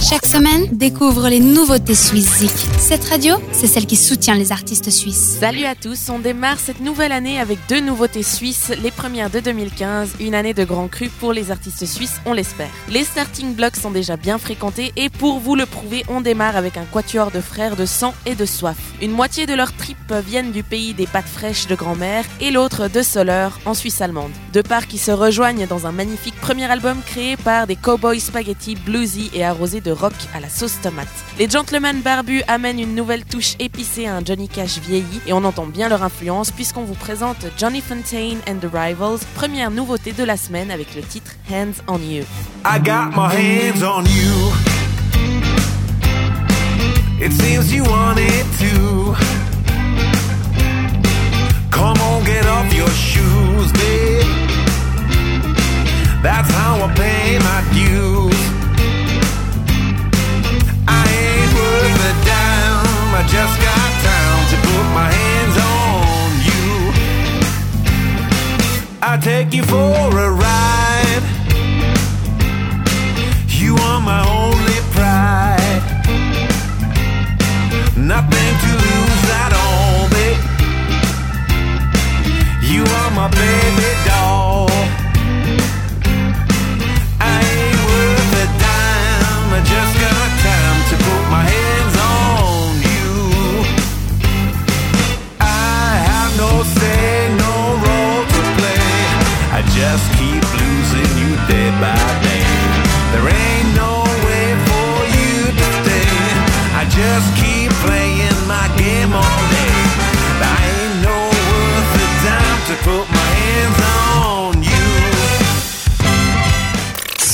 Chaque semaine, découvre les nouveautés suisses. Cette radio, c'est celle qui soutient les artistes suisses. Salut à tous, on démarre cette nouvelle année avec deux nouveautés suisses, les premières de 2015, une année de grand cru pour les artistes suisses, on l'espère. Les starting blocks sont déjà bien fréquentés et pour vous le prouver, on démarre avec un quatuor de frères de sang et de soif. Une moitié de leurs tripes viennent du pays des pâtes fraîches de grand-mère et l'autre de Soleure en Suisse allemande. Deux parts qui se rejoignent dans un magnifique premier album créé par des cowboys spaghetti bluesy et arrosés de rock à la sauce tomate. Les Gentlemen Barbus amènent une nouvelle touche épicée à un Johnny Cash vieilli et on entend bien leur influence puisqu'on vous présente Johnny Fontaine and the Rivals, première nouveauté de la semaine avec le titre Hands on You. I got my hands on you. I take you for a ride. You are my only pride. Nothing to lose at all, babe. You are my baby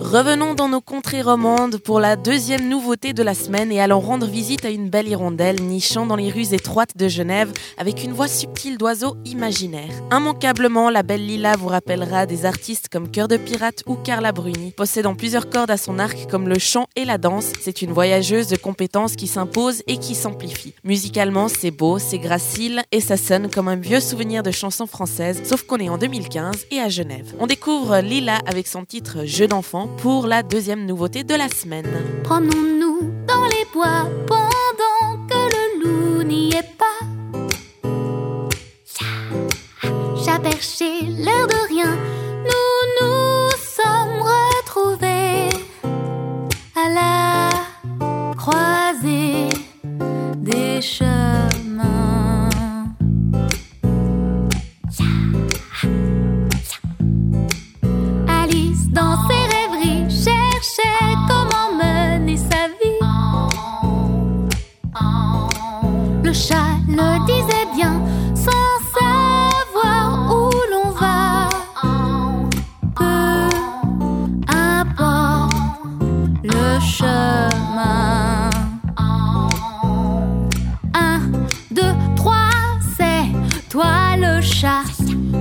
Revenons dans nos contrées romandes pour la deuxième nouveauté de la semaine et allons rendre visite à une belle hirondelle nichant dans les rues étroites de Genève avec une voix subtile d'oiseau imaginaire. Immanquablement, la belle Lila vous rappellera des artistes comme Cœur de Pirate ou Carla Bruni. Possédant plusieurs cordes à son arc comme le chant et la danse, c'est une voyageuse de compétences qui s'impose et qui s'amplifie. Musicalement, c'est beau, c'est gracile et ça sonne comme un vieux souvenir de chansons françaises, sauf qu'on est en 2015 et à Genève. On découvre Lila avec son titre Jeu d'enfant pour la deuxième nouveauté de la semaine. Promenons-nous dans les bois pendant que le loup n'y est pas. Perché, l'air de chemin. Un, deux, trois, c'est toi le chat.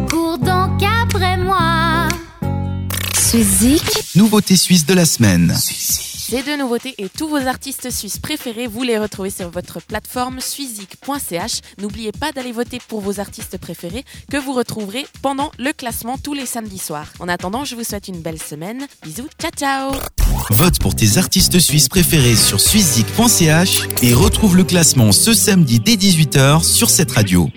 Cours donc après moi. Suisse Zik, Nouveauté suisse de la semaine. Ces deux nouveautés et tous vos artistes suisses préférés, vous les retrouvez sur votre plateforme suizik.ch. N'oubliez pas d'aller voter pour vos artistes préférés que vous retrouverez pendant le classement tous les samedis soirs. En attendant, je vous souhaite une belle semaine. Bisous, ciao ciao Vote pour tes artistes suisses préférés sur suizezik.ch et retrouve le classement ce samedi dès 18h sur cette radio.